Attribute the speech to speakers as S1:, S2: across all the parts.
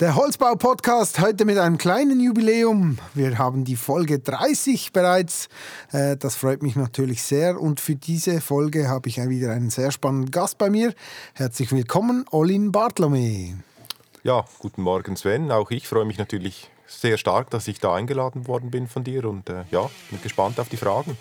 S1: Der Holzbau-Podcast heute mit einem kleinen Jubiläum. Wir haben die Folge 30 bereits. Äh, das freut mich natürlich sehr. Und für diese Folge habe ich wieder einen sehr spannenden Gast bei mir. Herzlich willkommen, Olin Bartlome.
S2: Ja, guten Morgen, Sven. Auch ich freue mich natürlich sehr stark, dass ich da eingeladen worden bin von dir. Und äh, ja, bin gespannt auf die Fragen.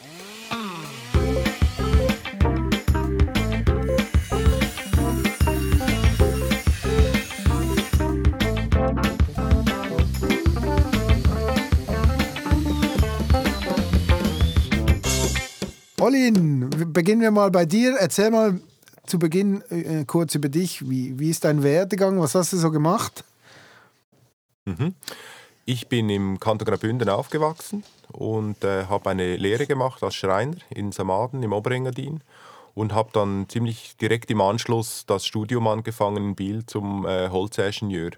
S1: Olin, beginnen wir mal bei dir. Erzähl mal zu Beginn äh, kurz über dich. Wie, wie ist dein Werdegang? Was hast du so gemacht?
S2: Mhm. Ich bin im Kanton Graubünden aufgewachsen und äh, habe eine Lehre gemacht als Schreiner in Samaden im Oberengadin und habe dann ziemlich direkt im Anschluss das Studium angefangen in Biel zum äh, Holzingenieur.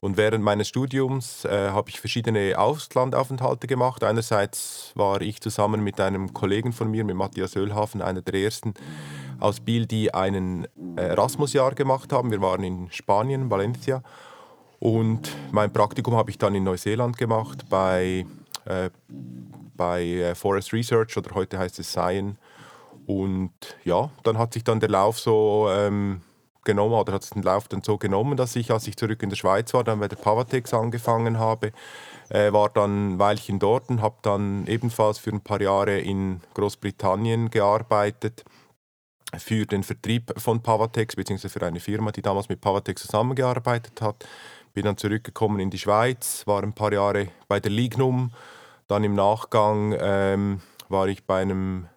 S2: Und während meines Studiums äh, habe ich verschiedene Auslandaufenthalte gemacht. Einerseits war ich zusammen mit einem Kollegen von mir, mit Matthias Ölhafen, einer der ersten aus Biel, die einen Erasmus-Jahr gemacht haben. Wir waren in Spanien, Valencia. Und mein Praktikum habe ich dann in Neuseeland gemacht bei, äh, bei äh, Forest Research oder heute heißt es Science. Und ja, dann hat sich dann der Lauf so ähm, genommen oder hat es den Lauf dann so genommen, dass ich, als ich zurück in der Schweiz war, dann bei der Pavatex angefangen habe, äh, war dann ein Weilchen dort und habe dann ebenfalls für ein paar Jahre in Großbritannien gearbeitet für den Vertrieb von Pavatex, beziehungsweise für eine Firma, die damals mit Pavatex zusammengearbeitet hat. Bin dann zurückgekommen in die Schweiz, war ein paar Jahre bei der Lignum. Dann im Nachgang ähm, war ich bei, einem,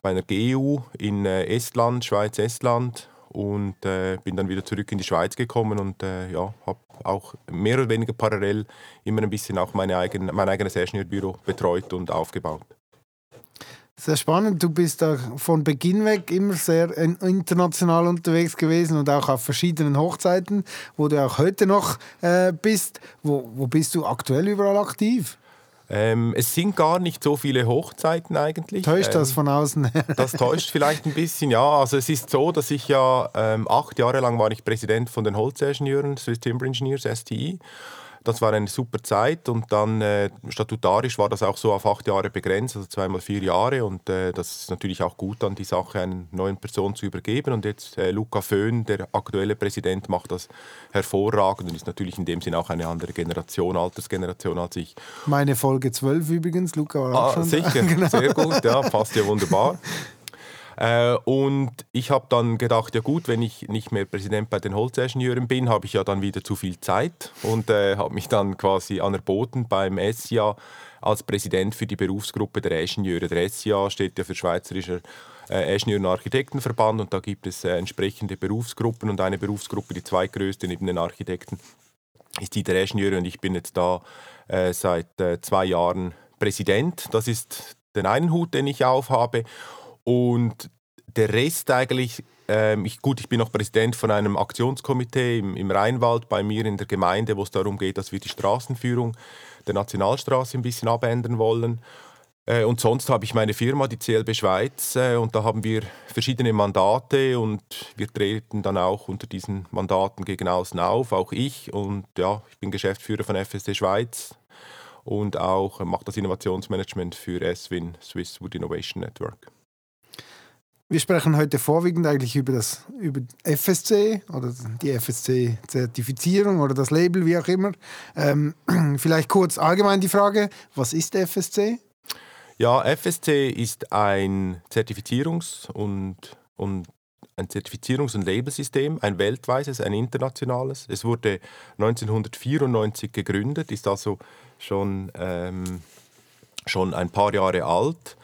S2: bei einer GU in äh, Estland, Schweiz-Estland und äh, bin dann wieder zurück in die Schweiz gekommen und äh, ja, habe auch mehr oder weniger parallel immer ein bisschen auch meine eigene, mein eigenes Ingenieurbüro betreut und aufgebaut.
S1: Sehr spannend. Du bist da von Beginn weg immer sehr international unterwegs gewesen und auch auf verschiedenen Hochzeiten, wo du auch heute noch äh, bist. Wo, wo bist du aktuell überall aktiv?
S2: Ähm, es sind gar nicht so viele Hochzeiten eigentlich.
S1: Täuscht ähm, das von außen?
S2: das täuscht vielleicht ein bisschen, ja. Also es ist so, dass ich ja ähm, acht Jahre lang war ich Präsident von den Holzingenieuren, Swiss Timber Engineers, STI. Das war eine super Zeit und dann äh, statutarisch war das auch so auf acht Jahre begrenzt, also zweimal vier Jahre und äh, das ist natürlich auch gut, dann die Sache einer neuen Person zu übergeben und jetzt äh, Luca Föhn, der aktuelle Präsident, macht das hervorragend und ist natürlich in dem Sinn auch eine andere Generation, Altersgeneration als ich.
S1: Meine Folge 12 übrigens, Luca war auch
S2: ah, schon Sicher, genau. sehr gut, ja, passt ja wunderbar. Äh, und ich habe dann gedacht, ja gut, wenn ich nicht mehr Präsident bei den Holzingenieuren bin, habe ich ja dann wieder zu viel Zeit und äh, habe mich dann quasi anerboten beim SIA als Präsident für die Berufsgruppe der Ingenieure. Der SIA steht ja für Schweizerischer äh, Ingenieur- und Architektenverband und da gibt es äh, entsprechende Berufsgruppen und eine Berufsgruppe, die zweitgrößte neben den Architekten, ist die der Ingenieure und ich bin jetzt da äh, seit äh, zwei Jahren Präsident. Das ist den einen Hut, den ich aufhabe. Und der Rest eigentlich, ähm, ich, gut, ich bin noch Präsident von einem Aktionskomitee im, im Rheinwald bei mir in der Gemeinde, wo es darum geht, dass wir die Straßenführung der Nationalstraße ein bisschen abändern wollen. Äh, und sonst habe ich meine Firma, die CLB Schweiz, äh, und da haben wir verschiedene Mandate und wir treten dann auch unter diesen Mandaten gegen außen auf, auch ich. Und ja, ich bin Geschäftsführer von FSD Schweiz und auch mache das Innovationsmanagement für SWIN, Swiss Wood Innovation Network.
S1: Wir sprechen heute vorwiegend eigentlich über das über FSC oder die FSC-Zertifizierung oder das Label, wie auch immer. Ähm, vielleicht kurz allgemein die Frage, was ist FSC?
S2: Ja, FSC ist ein Zertifizierungs- und, und ein Zertifizierungs- und Labelsystem, ein weltweites, ein internationales. Es wurde 1994 gegründet, ist also schon, ähm, schon ein paar Jahre alt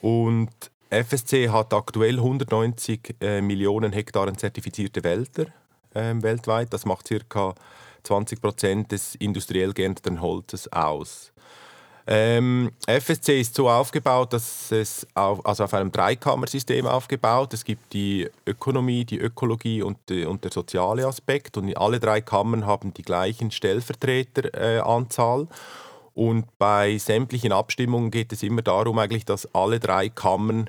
S2: und FSC hat aktuell 190 äh, Millionen Hektaren zertifizierte Wälder äh, weltweit. Das macht ca. 20 Prozent des industriell geernteten Holzes aus. Ähm, FSC ist so aufgebaut, dass es auf, also auf einem Dreikammersystem aufgebaut. Es gibt die Ökonomie, die Ökologie und, die, und der soziale Aspekt. Und alle drei Kammern haben die gleichen Stellvertreteranzahl. Äh, und bei sämtlichen Abstimmungen geht es immer darum, eigentlich, dass alle drei Kammern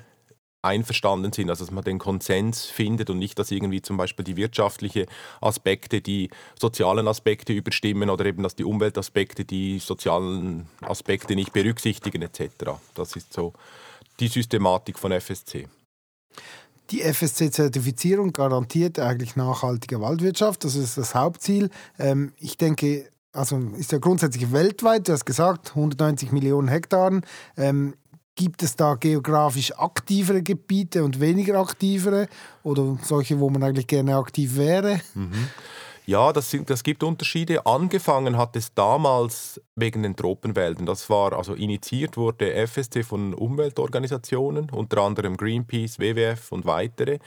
S2: einverstanden sind, also dass man den Konsens findet und nicht, dass irgendwie zum Beispiel die wirtschaftlichen Aspekte die sozialen Aspekte überstimmen oder eben, dass die Umweltaspekte die sozialen Aspekte nicht berücksichtigen etc. Das ist so die Systematik von FSC.
S1: Die FSC-Zertifizierung garantiert eigentlich nachhaltige Waldwirtschaft, das ist das Hauptziel. Ähm, ich denke, also ist ja grundsätzlich weltweit, du hast gesagt, 190 Millionen Hektaren. Ähm, gibt es da geografisch aktivere Gebiete und weniger aktivere oder solche, wo man eigentlich gerne aktiv wäre?
S2: Mhm. Ja, das, sind, das gibt Unterschiede. Angefangen hat es damals wegen den Tropenwäldern. Das war also initiiert wurde FSC von Umweltorganisationen, unter anderem Greenpeace, WWF und weitere.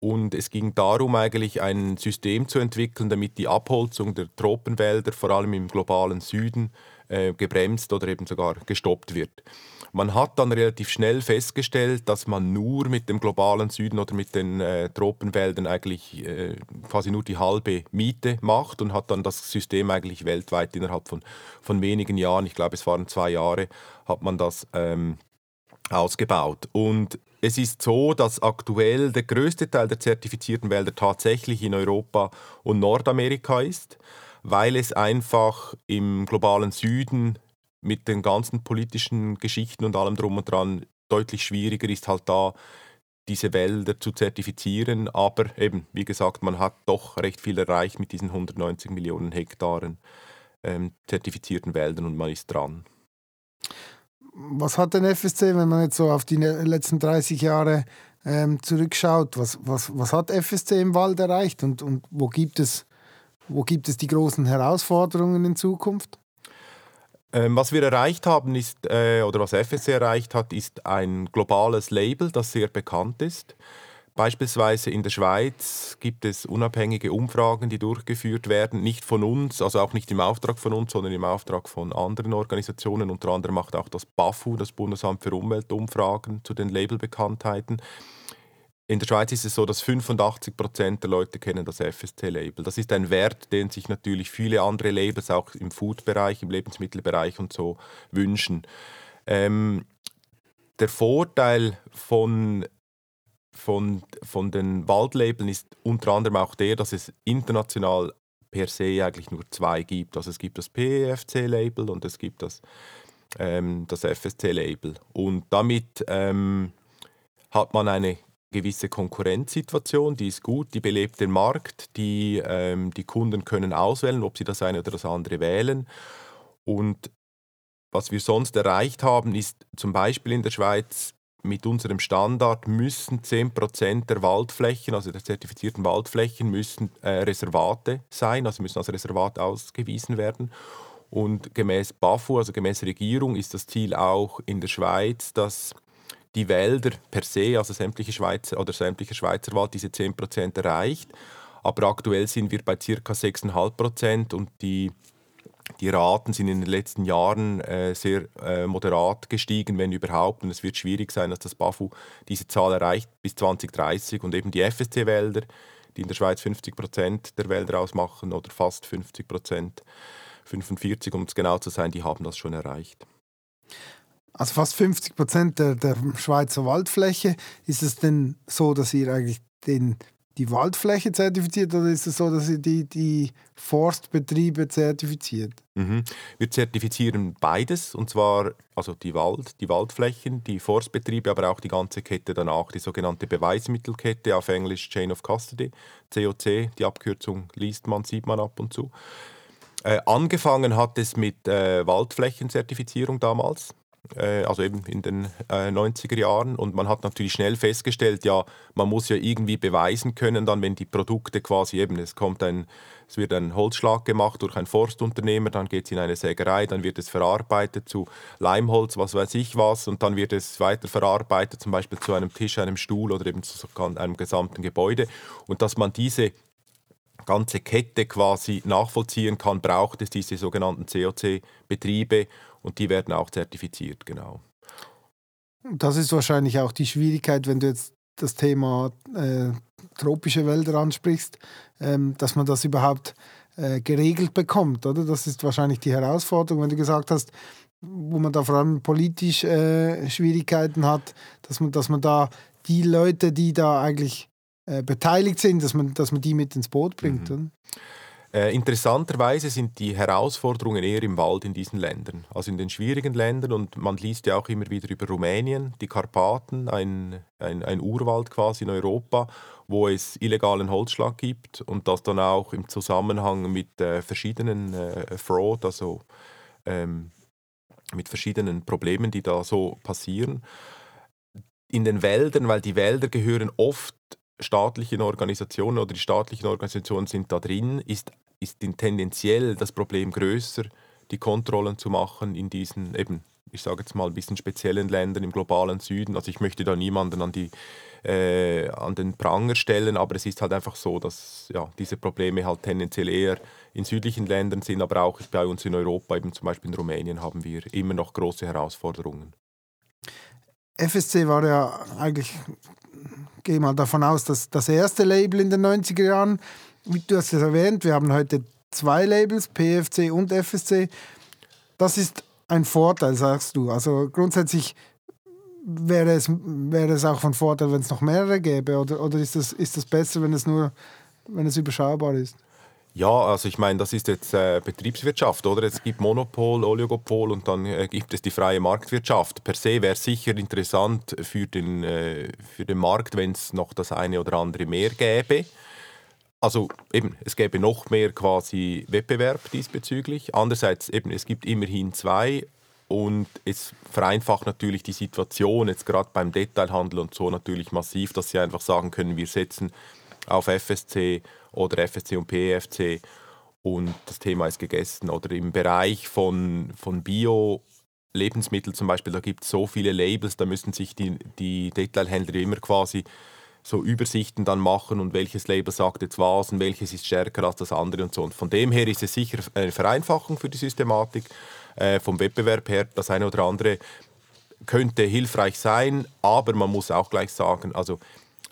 S2: Und es ging darum, eigentlich ein System zu entwickeln, damit die Abholzung der Tropenwälder, vor allem im globalen Süden, äh, gebremst oder eben sogar gestoppt wird. Man hat dann relativ schnell festgestellt, dass man nur mit dem globalen Süden oder mit den äh, Tropenwäldern eigentlich äh, quasi nur die halbe Miete macht und hat dann das System eigentlich weltweit innerhalb von, von wenigen Jahren, ich glaube es waren zwei Jahre, hat man das ähm, ausgebaut. Und es ist so, dass aktuell der größte Teil der zertifizierten Wälder tatsächlich in Europa und Nordamerika ist, weil es einfach im globalen Süden mit den ganzen politischen Geschichten und allem drum und dran deutlich schwieriger ist halt da diese Wälder zu zertifizieren. Aber eben, wie gesagt, man hat doch recht viel erreicht mit diesen 190 Millionen Hektaren ähm, zertifizierten Wäldern und man ist dran.
S1: Was hat denn FSC, wenn man jetzt so auf die letzten 30 Jahre ähm, zurückschaut, was, was, was hat FSC im Wald erreicht und, und wo, gibt es, wo gibt es die großen Herausforderungen in Zukunft?
S2: Ähm, was wir erreicht haben, ist, äh, oder was FSC erreicht hat, ist ein globales Label, das sehr bekannt ist. Beispielsweise in der Schweiz gibt es unabhängige Umfragen, die durchgeführt werden, nicht von uns, also auch nicht im Auftrag von uns, sondern im Auftrag von anderen Organisationen. Unter anderem macht auch das BAFU, das Bundesamt für Umwelt, Umfragen zu den Labelbekanntheiten. In der Schweiz ist es so, dass 85 Prozent der Leute kennen das FSC-Label. Das ist ein Wert, den sich natürlich viele andere Labels auch im Food-Bereich, im Lebensmittelbereich und so wünschen. Ähm, der Vorteil von, von, von den Waldlabeln ist unter anderem auch der, dass es international per se eigentlich nur zwei gibt. Also es gibt das PEFC-Label und es gibt das, ähm, das FSC-Label. Und damit ähm, hat man eine gewisse Konkurrenzsituation, die ist gut, die belebt den Markt, die, ähm, die Kunden können auswählen, ob sie das eine oder das andere wählen. Und was wir sonst erreicht haben, ist zum Beispiel in der Schweiz mit unserem Standard müssen 10% der Waldflächen, also der zertifizierten Waldflächen, müssen äh, Reservate sein, also müssen als Reservat ausgewiesen werden. Und gemäß BAFU, also gemäß Regierung, ist das Ziel auch in der Schweiz, dass die Wälder per se, also sämtliche Schweizer oder sämtlicher Schweizer Wald, diese 10% erreicht. Aber aktuell sind wir bei ca. 6,5% und die, die Raten sind in den letzten Jahren äh, sehr äh, moderat gestiegen, wenn überhaupt. Und es wird schwierig sein, dass das BAFU diese Zahl erreicht bis 2030. Und eben die FSC-Wälder, die in der Schweiz 50% der Wälder ausmachen oder fast 50%, 45 um es genau zu sein, die haben das schon erreicht.
S1: Also fast 50 Prozent der, der Schweizer Waldfläche. Ist es denn so, dass ihr eigentlich den, die Waldfläche zertifiziert oder ist es so, dass ihr die, die Forstbetriebe zertifiziert?
S2: Mhm. Wir zertifizieren beides und zwar also die Wald, die Waldflächen, die Forstbetriebe, aber auch die ganze Kette danach, die sogenannte Beweismittelkette auf Englisch Chain of Custody, COC, die Abkürzung liest man, sieht man ab und zu. Äh, angefangen hat es mit äh, Waldflächenzertifizierung damals. Äh, also eben in den äh, 90er Jahren. Und man hat natürlich schnell festgestellt, ja, man muss ja irgendwie beweisen können, dann, wenn die Produkte quasi eben, es kommt ein, es wird ein Holzschlag gemacht durch ein Forstunternehmer, dann geht es in eine Sägerei, dann wird es verarbeitet zu Leimholz, was weiß ich was, und dann wird es weiter verarbeitet, zum Beispiel zu einem Tisch, einem Stuhl oder eben zu einem gesamten Gebäude. Und dass man diese ganze Kette quasi nachvollziehen kann, braucht es diese sogenannten COC-Betriebe und die werden auch zertifiziert, genau.
S1: Das ist wahrscheinlich auch die Schwierigkeit, wenn du jetzt das Thema äh, tropische Wälder ansprichst, ähm, dass man das überhaupt äh, geregelt bekommt, oder? Das ist wahrscheinlich die Herausforderung, wenn du gesagt hast, wo man da vor allem politisch äh, Schwierigkeiten hat, dass man, dass man da die Leute, die da eigentlich äh, beteiligt sind, dass man, dass man die mit ins Boot bringt. Mhm.
S2: Äh, interessanterweise sind die Herausforderungen eher im Wald in diesen Ländern, also in den schwierigen Ländern. Und man liest ja auch immer wieder über Rumänien, die Karpaten, ein, ein, ein Urwald quasi in Europa, wo es illegalen Holzschlag gibt und das dann auch im Zusammenhang mit äh, verschiedenen äh, Fraud, also ähm, mit verschiedenen Problemen, die da so passieren. In den Wäldern, weil die Wälder gehören oft staatlichen Organisationen oder die staatlichen Organisationen sind da drin, ist, ist tendenziell das Problem größer, die Kontrollen zu machen in diesen eben, ich sage jetzt mal, ein bisschen speziellen Ländern im globalen Süden. Also ich möchte da niemanden an, die, äh, an den Pranger stellen, aber es ist halt einfach so, dass ja, diese Probleme halt tendenziell eher in südlichen Ländern sind, aber auch bei uns in Europa, eben zum Beispiel in Rumänien, haben wir immer noch große Herausforderungen.
S1: FSC war ja eigentlich gehe mal davon aus, dass das erste Label in den 90er Jahren, du hast es erwähnt, wir haben heute zwei Labels, PFC und FSC. Das ist ein Vorteil, sagst du. Also grundsätzlich wäre es, wäre es auch von Vorteil, wenn es noch mehrere gäbe, oder, oder ist, das, ist das besser, wenn es nur wenn es überschaubar ist?
S2: Ja, also ich meine, das ist jetzt äh, Betriebswirtschaft, oder? Es gibt Monopol, Oligopol und dann äh, gibt es die freie Marktwirtschaft. Per se wäre sicher interessant für den, äh, für den Markt, wenn es noch das eine oder andere mehr gäbe. Also eben, es gäbe noch mehr quasi Wettbewerb diesbezüglich. Andererseits eben, es gibt immerhin zwei und es vereinfacht natürlich die Situation jetzt gerade beim Detailhandel und so natürlich massiv, dass sie einfach sagen können, wir setzen auf FSC oder FSC und PFC und das Thema ist gegessen. Oder im Bereich von, von Bio- Lebensmittel zum Beispiel, da gibt es so viele Labels, da müssen sich die, die Detailhändler immer quasi so Übersichten dann machen und welches Label sagt jetzt was und welches ist stärker als das andere und so. Und von dem her ist es sicher eine Vereinfachung für die Systematik. Äh, vom Wettbewerb her, das eine oder andere könnte hilfreich sein, aber man muss auch gleich sagen, also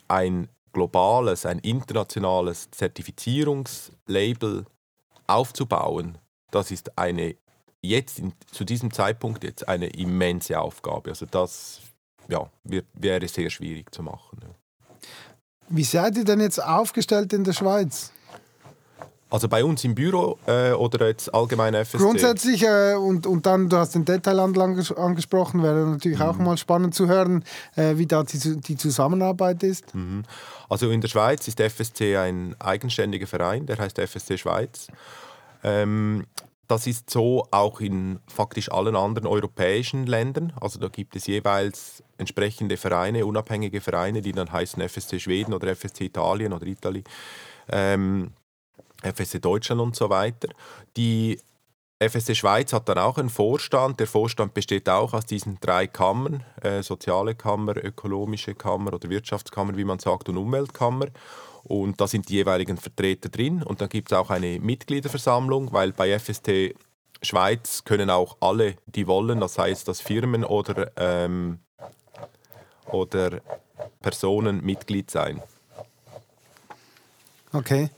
S2: ein globales, ein internationales Zertifizierungslabel aufzubauen, das ist eine jetzt in, zu diesem Zeitpunkt jetzt eine immense Aufgabe. Also das ja, wird, wäre sehr schwierig zu machen.
S1: Wie seid ihr denn jetzt aufgestellt in der Schweiz?
S2: Also bei uns im Büro äh, oder jetzt allgemein FSC?
S1: Grundsätzlich äh, und, und dann, du hast den Detailhandel anges angesprochen, wäre natürlich mhm. auch mal spannend zu hören, äh, wie da die, die Zusammenarbeit ist.
S2: Mhm. Also in der Schweiz ist FSC ein eigenständiger Verein, der heißt FSC Schweiz. Ähm, das ist so auch in faktisch allen anderen europäischen Ländern. Also da gibt es jeweils entsprechende Vereine, unabhängige Vereine, die dann heißen FSC Schweden oder FSC Italien oder Italien. Ähm, FSC Deutschland und so weiter. Die FSC Schweiz hat dann auch einen Vorstand. Der Vorstand besteht auch aus diesen drei Kammern, äh, soziale Kammer, ökonomische Kammer oder Wirtschaftskammer, wie man sagt, und Umweltkammer. Und da sind die jeweiligen Vertreter drin. Und dann gibt es auch eine Mitgliederversammlung, weil bei FST Schweiz können auch alle, die wollen, das heißt, dass Firmen oder, ähm, oder Personen Mitglied sein.
S1: Okay.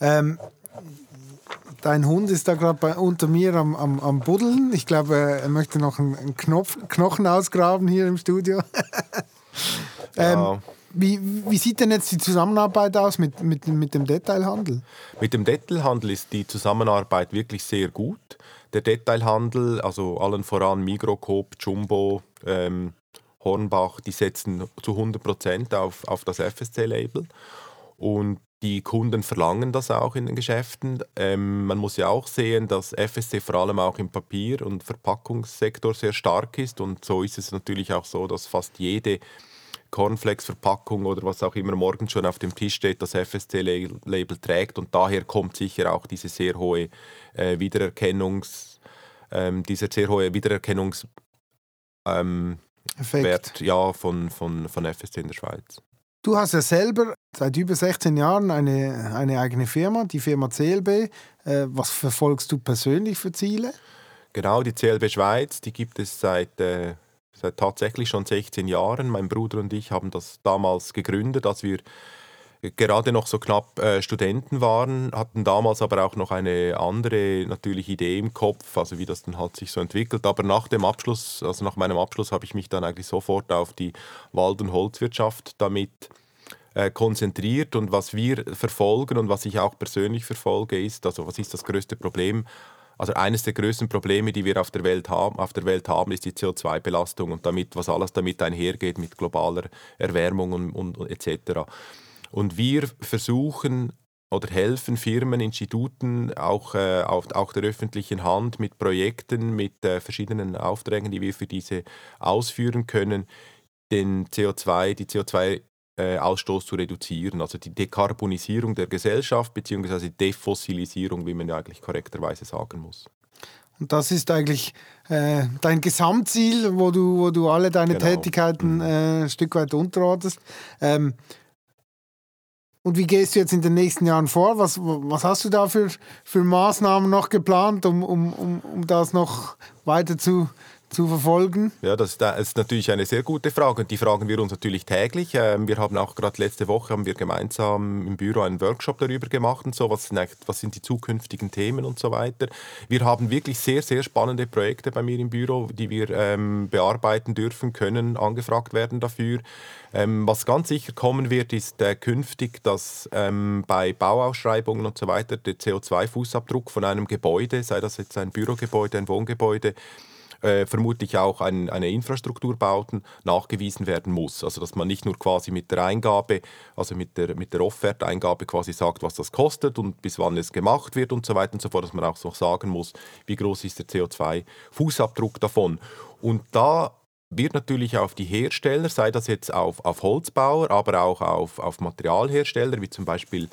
S1: Ähm, dein Hund ist da gerade unter mir am, am, am Buddeln. Ich glaube, er möchte noch einen, einen Knopf, Knochen ausgraben hier im Studio. ähm, wie, wie, sieht denn jetzt die Zusammenarbeit aus mit, mit, mit dem Detailhandel?
S2: Mit dem Detailhandel ist die Zusammenarbeit wirklich sehr gut. Der Detailhandel, also allen voran Migrocoop, Jumbo, ähm, Hornbach, die setzen zu 100% auf, auf das FSC-Label. Und die Kunden verlangen das auch in den Geschäften. Ähm, man muss ja auch sehen, dass FSC vor allem auch im Papier- und Verpackungssektor sehr stark ist. Und so ist es natürlich auch so, dass fast jede Cornflakes-Verpackung oder was auch immer morgen schon auf dem Tisch steht, das FSC-Label trägt. Und daher kommt sicher auch diese sehr hohe äh, Wiedererkennungs, ähm, dieser sehr hohe Wiedererkennungswert ähm, ja, von, von, von FSC in der Schweiz.
S1: Du hast ja selber seit über 16 Jahren eine, eine eigene Firma, die Firma CLB. Äh, was verfolgst du persönlich für Ziele?
S2: Genau, die CLB Schweiz, die gibt es seit, äh, seit tatsächlich schon 16 Jahren. Mein Bruder und ich haben das damals gegründet, als wir gerade noch so knapp äh, Studenten waren, hatten damals aber auch noch eine andere natürlich Idee im Kopf, also wie das dann hat sich so entwickelt. Aber nach dem Abschluss, also nach meinem Abschluss, habe ich mich dann eigentlich sofort auf die Wald- und Holzwirtschaft damit äh, konzentriert. Und was wir verfolgen und was ich auch persönlich verfolge, ist, also was ist das größte Problem? Also eines der größten Probleme, die wir auf der Welt haben, auf der Welt haben ist die CO2-Belastung und damit, was alles damit einhergeht mit globaler Erwärmung und, und, und etc. Und wir versuchen oder helfen Firmen, Instituten, auch, äh, auch, auch der öffentlichen Hand mit Projekten, mit äh, verschiedenen Aufträgen, die wir für diese ausführen können, den CO2, die CO2 äh, Ausstoß zu reduzieren, also die Dekarbonisierung der Gesellschaft bzw. Defossilisierung, wie man ja eigentlich korrekterweise sagen muss.
S1: Und das ist eigentlich äh, dein Gesamtziel, wo du, wo du alle deine genau. Tätigkeiten mhm. äh, ein Stück weit unterordnest. Ähm, und wie gehst du jetzt in den nächsten Jahren vor? Was, was hast du da für, für Maßnahmen noch geplant, um, um, um, um das noch weiter zu, zu verfolgen?
S2: Ja, das ist natürlich eine sehr gute Frage und die fragen wir uns natürlich täglich. Ähm, wir haben auch gerade letzte Woche haben wir gemeinsam im Büro einen Workshop darüber gemacht und so, was sind, was sind die zukünftigen Themen und so weiter. Wir haben wirklich sehr, sehr spannende Projekte bei mir im Büro, die wir ähm, bearbeiten dürfen, können angefragt werden dafür. Ähm, was ganz sicher kommen wird, ist äh, künftig, dass ähm, bei Bauausschreibungen und so weiter der CO2-Fußabdruck von einem Gebäude, sei das jetzt ein Bürogebäude, ein Wohngebäude, äh, vermutlich auch ein, eine Infrastrukturbauten nachgewiesen werden muss. Also dass man nicht nur quasi mit der Eingabe, also mit der, mit der Offerteingabe quasi sagt, was das kostet und bis wann es gemacht wird und so weiter und so fort, dass man auch noch sagen muss, wie groß ist der CO2-Fußabdruck davon. Und da wird natürlich auf die Hersteller, sei das jetzt auf, auf Holzbauer, aber auch auf, auf Materialhersteller, wie zum Beispiel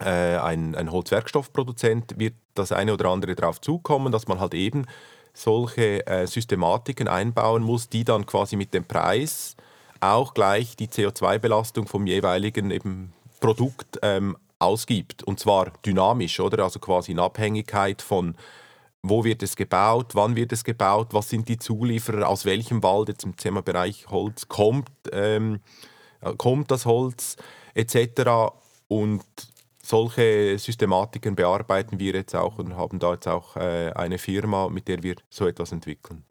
S2: äh, ein, ein Holzwerkstoffproduzent, wird das eine oder andere darauf zukommen, dass man halt eben solche äh, Systematiken einbauen muss, die dann quasi mit dem Preis auch gleich die CO2-Belastung vom jeweiligen eben Produkt ähm, ausgibt. Und zwar dynamisch, oder? Also quasi in Abhängigkeit von wo wird es gebaut, wann wird es gebaut, was sind die Zulieferer, aus welchem Wald, jetzt im Themabereich Holz, kommt, ähm, kommt das Holz etc. Und solche Systematiken bearbeiten wir jetzt auch und haben da jetzt auch äh, eine Firma, mit der wir so etwas entwickeln.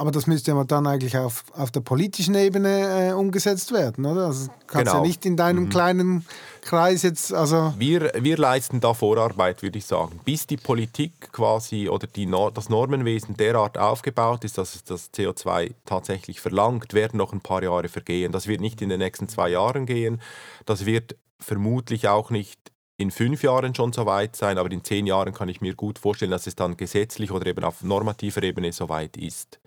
S1: Aber das müsste ja dann eigentlich auf, auf der politischen Ebene äh, umgesetzt werden, oder? Also kannst genau. ja nicht in deinem mhm. kleinen Kreis jetzt, also...
S2: Wir, wir leisten da Vorarbeit, würde ich sagen. Bis die Politik quasi oder die, das Normenwesen derart aufgebaut ist, dass es das CO2 tatsächlich verlangt, werden noch ein paar Jahre vergehen. Das wird nicht in den nächsten zwei Jahren gehen. Das wird vermutlich auch nicht in fünf Jahren schon so weit sein, aber in zehn Jahren kann ich mir gut vorstellen, dass es dann gesetzlich oder eben auf normativer Ebene so weit ist.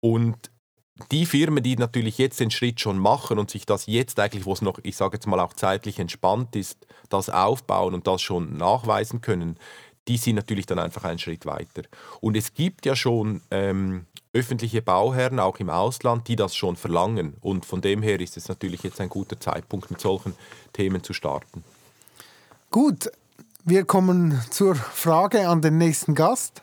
S2: Und die Firmen, die natürlich jetzt den Schritt schon machen und sich das jetzt eigentlich, wo es noch, ich sage jetzt mal auch zeitlich entspannt ist, das aufbauen und das schon nachweisen können, die sind natürlich dann einfach einen Schritt weiter. Und es gibt ja schon ähm, öffentliche Bauherren, auch im Ausland, die das schon verlangen. Und von dem her ist es natürlich jetzt ein guter Zeitpunkt, mit solchen Themen zu starten.
S1: Gut, wir kommen zur Frage an den nächsten Gast.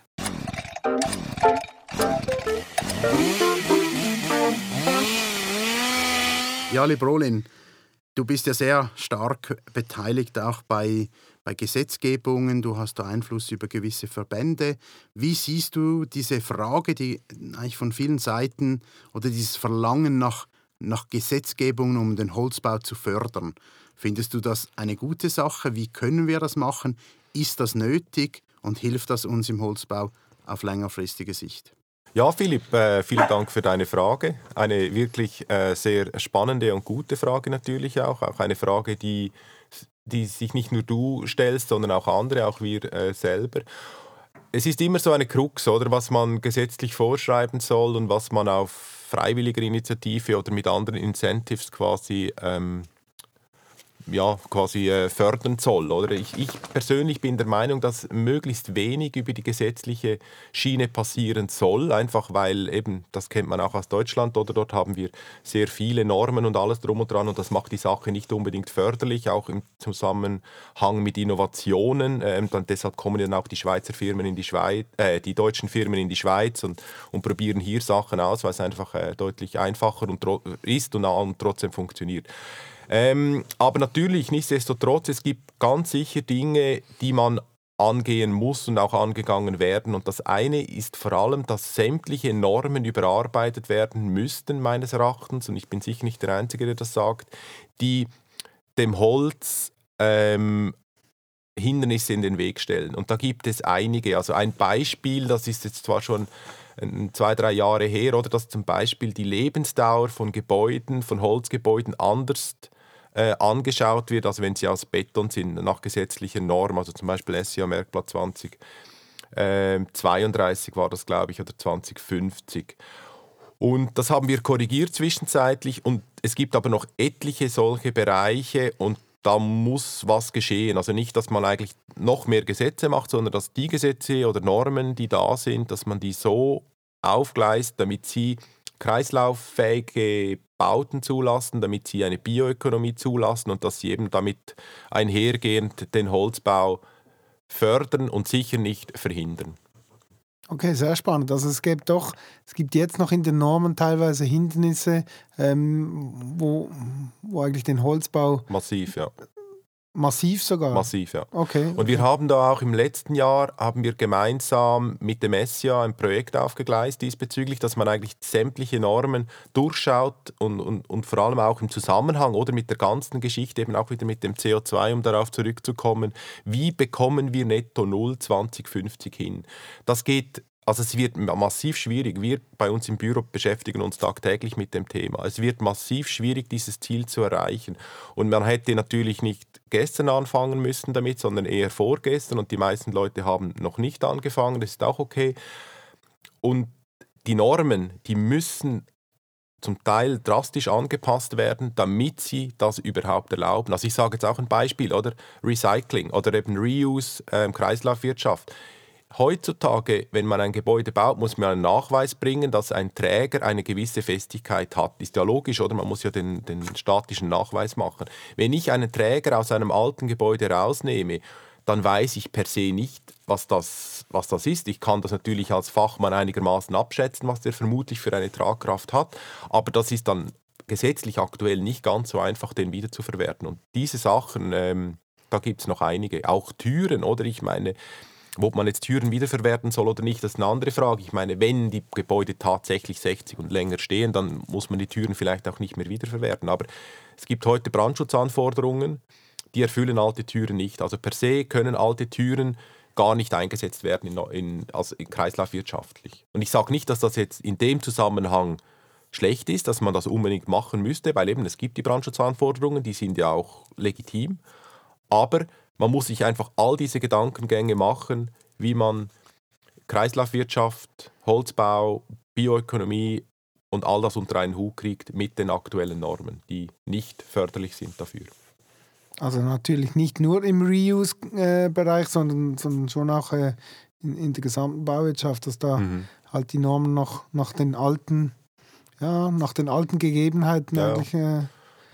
S3: Ja, lieber Olin, du bist ja sehr stark beteiligt auch bei bei Gesetzgebungen, du hast da Einfluss über gewisse Verbände. Wie siehst du diese Frage, die eigentlich von vielen Seiten oder dieses Verlangen nach, nach Gesetzgebungen, um den Holzbau zu fördern? Findest du das eine gute Sache? Wie können wir das machen? Ist das nötig und hilft das uns im Holzbau auf längerfristige Sicht?
S2: Ja, Philipp, äh, vielen Dank für deine Frage. Eine wirklich äh, sehr spannende und gute Frage natürlich auch. Auch eine Frage, die die sich nicht nur du stellst, sondern auch andere, auch wir äh, selber. Es ist immer so eine Krux, oder was man gesetzlich vorschreiben soll und was man auf freiwilliger Initiative oder mit anderen Incentives quasi ähm, ja, quasi äh, fördern soll. Oder? Ich, ich, persönlich bin der Meinung, dass möglichst wenig über die gesetzliche Schiene passieren soll, einfach weil eben, das kennt man auch aus Deutschland, oder dort haben wir sehr viele Normen und alles drum und dran und das macht die Sache nicht unbedingt förderlich, auch im Zusammenhang mit Innovationen. Ähm, dann, deshalb kommen dann auch die Schweizer Firmen in die Schweiz, äh, die deutschen Firmen in die Schweiz und, und probieren hier Sachen aus, weil es einfach äh, deutlich einfacher und ist und, und trotzdem funktioniert. Ähm, aber natürlich, nichtsdestotrotz, es gibt ganz sicher Dinge, die man angehen muss und auch angegangen werden. Und das eine ist vor allem, dass sämtliche Normen überarbeitet werden müssten, meines Erachtens, und ich bin sicher nicht der Einzige, der das sagt, die dem Holz ähm, Hindernisse in den Weg stellen. Und da gibt es einige. Also ein Beispiel, das ist jetzt zwar schon zwei, drei Jahre her, oder dass zum Beispiel die Lebensdauer von Gebäuden, von Holzgebäuden anders äh, angeschaut wird, als wenn sie aus Beton sind, nach gesetzlicher Norm. Also zum Beispiel SIA Merkblatt 20. Äh, 32 war das, glaube ich, oder 2050. Und das haben wir korrigiert zwischenzeitlich und es gibt aber noch etliche solche Bereiche und da muss was geschehen. Also nicht, dass man eigentlich noch mehr Gesetze macht, sondern dass die Gesetze oder Normen, die da sind, dass man die so aufgleist, damit sie kreislauffähige Bauten zulassen, damit sie eine Bioökonomie zulassen und dass sie eben damit einhergehend den Holzbau fördern und sicher nicht verhindern.
S1: Okay, sehr spannend. Also es gibt doch, es gibt jetzt noch in den Normen teilweise Hindernisse, ähm, wo, wo eigentlich den Holzbau
S2: massiv, ja.
S1: Massiv sogar?
S2: Massiv, ja.
S1: Okay.
S2: Und wir haben da auch im letzten Jahr, haben wir gemeinsam mit dem SIA ein Projekt aufgegleist diesbezüglich, dass man eigentlich sämtliche Normen durchschaut und, und, und vor allem auch im Zusammenhang oder mit der ganzen Geschichte, eben auch wieder mit dem CO2, um darauf zurückzukommen, wie bekommen wir netto Null 2050 hin. Das geht also es wird massiv schwierig. Wir bei uns im Büro beschäftigen uns tagtäglich mit dem Thema. Es wird massiv schwierig, dieses Ziel zu erreichen. Und man hätte natürlich nicht gestern anfangen müssen damit, sondern eher vorgestern. Und die meisten Leute haben noch nicht angefangen. Das ist auch okay. Und die Normen, die müssen zum Teil drastisch angepasst werden, damit sie das überhaupt erlauben. Also ich sage jetzt auch ein Beispiel, oder Recycling oder eben Reuse, äh, Kreislaufwirtschaft. Heutzutage, wenn man ein Gebäude baut, muss man einen Nachweis bringen, dass ein Träger eine gewisse Festigkeit hat. Ist ja logisch, oder? Man muss ja den, den statischen Nachweis machen. Wenn ich einen Träger aus einem alten Gebäude rausnehme, dann weiß ich per se nicht, was das, was das ist. Ich kann das natürlich als Fachmann einigermaßen abschätzen, was der vermutlich für eine Tragkraft hat, aber das ist dann gesetzlich aktuell nicht ganz so einfach, den wiederzuverwerten. Und diese Sachen, ähm, da gibt es noch einige. Auch Türen, oder? Ich meine, ob man jetzt Türen wiederverwerten soll oder nicht, das ist eine andere Frage. Ich meine, wenn die Gebäude tatsächlich 60 und länger stehen, dann muss man die Türen vielleicht auch nicht mehr wiederverwerten. Aber es gibt heute Brandschutzanforderungen, die erfüllen alte Türen nicht. Also per se können alte Türen gar nicht eingesetzt werden in, in, also in kreislaufwirtschaftlich. Und ich sage nicht, dass das jetzt in dem Zusammenhang schlecht ist, dass man das unbedingt machen müsste, weil eben es gibt die Brandschutzanforderungen, die sind ja auch legitim. Aber man muss sich einfach all diese Gedankengänge machen, wie man Kreislaufwirtschaft, Holzbau, Bioökonomie und all das unter einen Hut kriegt mit den aktuellen Normen, die nicht förderlich sind dafür.
S1: Also natürlich nicht nur im Reuse-Bereich, sondern, sondern schon auch äh, in, in, der gesamten Bauwirtschaft, dass da mhm. halt die Normen noch nach den alten, ja, nach den alten Gegebenheiten ja. eigentlich äh,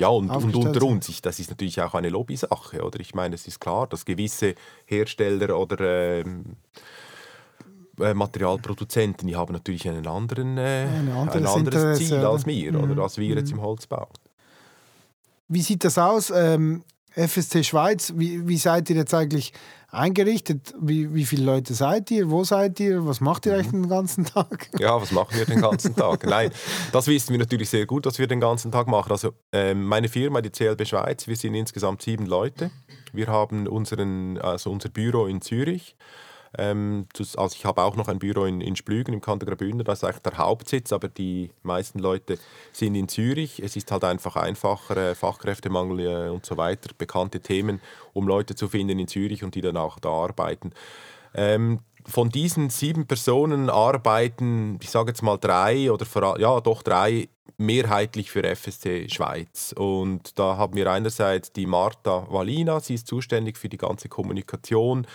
S2: ja, und, und unter uns, das ist natürlich auch eine Lobbysache, oder? Ich meine, es ist klar, dass gewisse Hersteller oder ähm, äh, Materialproduzenten, die haben natürlich einen anderen, äh, ein anderes Interesse, Ziel oder? als wir, mhm. oder als wir jetzt mhm. im Holzbau.
S1: Wie sieht das aus? Ähm, FSC Schweiz, wie, wie seid ihr jetzt eigentlich eingerichtet? Wie, wie viele Leute seid ihr? Wo seid ihr? Was macht ihr mhm. eigentlich den ganzen Tag?
S2: Ja, was machen wir den ganzen Tag? Nein, das wissen wir natürlich sehr gut, was wir den ganzen Tag machen. Also äh, meine Firma, die CLB Schweiz, wir sind insgesamt sieben Leute. Wir haben unseren, also unser Büro in Zürich. Ähm, also ich habe auch noch ein Büro in, in Splügen im Kanton Graubünden, das ist eigentlich der Hauptsitz, aber die meisten Leute sind in Zürich. Es ist halt einfach einfacher, äh, Fachkräftemangel äh, und so weiter, bekannte Themen, um Leute zu finden in Zürich und die dann auch da arbeiten. Ähm, von diesen sieben Personen arbeiten, ich sage jetzt mal drei oder vor, ja doch drei mehrheitlich für FSC Schweiz. Und da haben wir einerseits die Marta Walina, sie ist zuständig für die ganze Kommunikation,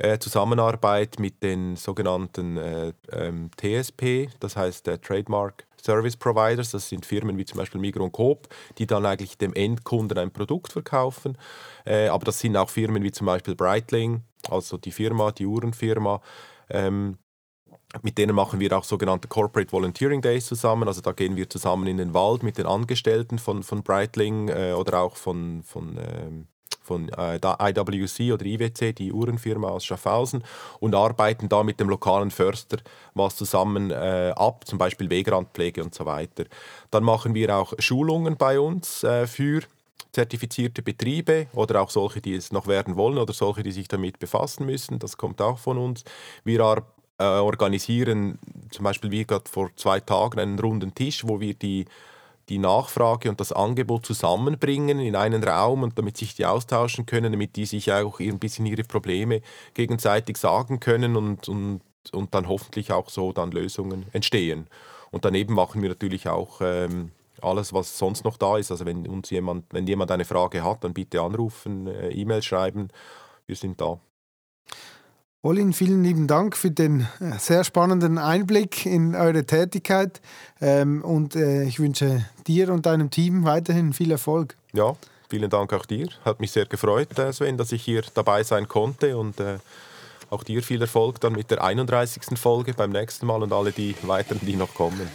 S2: äh, Zusammenarbeit mit den sogenannten äh, ähm, TSP, das heißt äh, Trademark Service Providers, das sind Firmen wie zum Beispiel Migros und Coop, die dann eigentlich dem Endkunden ein Produkt verkaufen. Äh, aber das sind auch Firmen wie zum Beispiel Breitling, also die Firma, die Uhrenfirma. Ähm, mit denen machen wir auch sogenannte Corporate Volunteering Days zusammen. Also da gehen wir zusammen in den Wald mit den Angestellten von, von Breitling äh, oder auch von, von, ähm, von äh, IWC oder IWC, die Uhrenfirma aus Schaffhausen, und arbeiten da mit dem lokalen Förster was zusammen äh, ab, zum Beispiel Wegrandpflege und so weiter. Dann machen wir auch Schulungen bei uns äh, für zertifizierte Betriebe oder auch solche, die es noch werden wollen oder solche, die sich damit befassen müssen. Das kommt auch von uns. Wir äh, organisieren zum Beispiel wie gerade vor zwei Tagen einen runden Tisch, wo wir die, die Nachfrage und das Angebot zusammenbringen in einen Raum und damit sich die austauschen können, damit die sich auch ein bisschen ihre Probleme gegenseitig sagen können und, und, und dann hoffentlich auch so dann Lösungen entstehen. Und daneben machen wir natürlich auch ähm, alles, was sonst noch da ist. Also wenn uns jemand, wenn jemand eine Frage hat, dann bitte anrufen, äh, E-Mail schreiben. Wir sind da.
S1: Olin, vielen lieben Dank für den äh, sehr spannenden Einblick in eure Tätigkeit ähm, und äh, ich wünsche dir und deinem Team weiterhin viel Erfolg.
S2: Ja, vielen Dank auch dir. Hat mich sehr gefreut, Sven, dass ich hier dabei sein konnte und auch dir viel Erfolg dann mit der 31. Folge beim nächsten Mal und alle die weiteren, die noch kommen.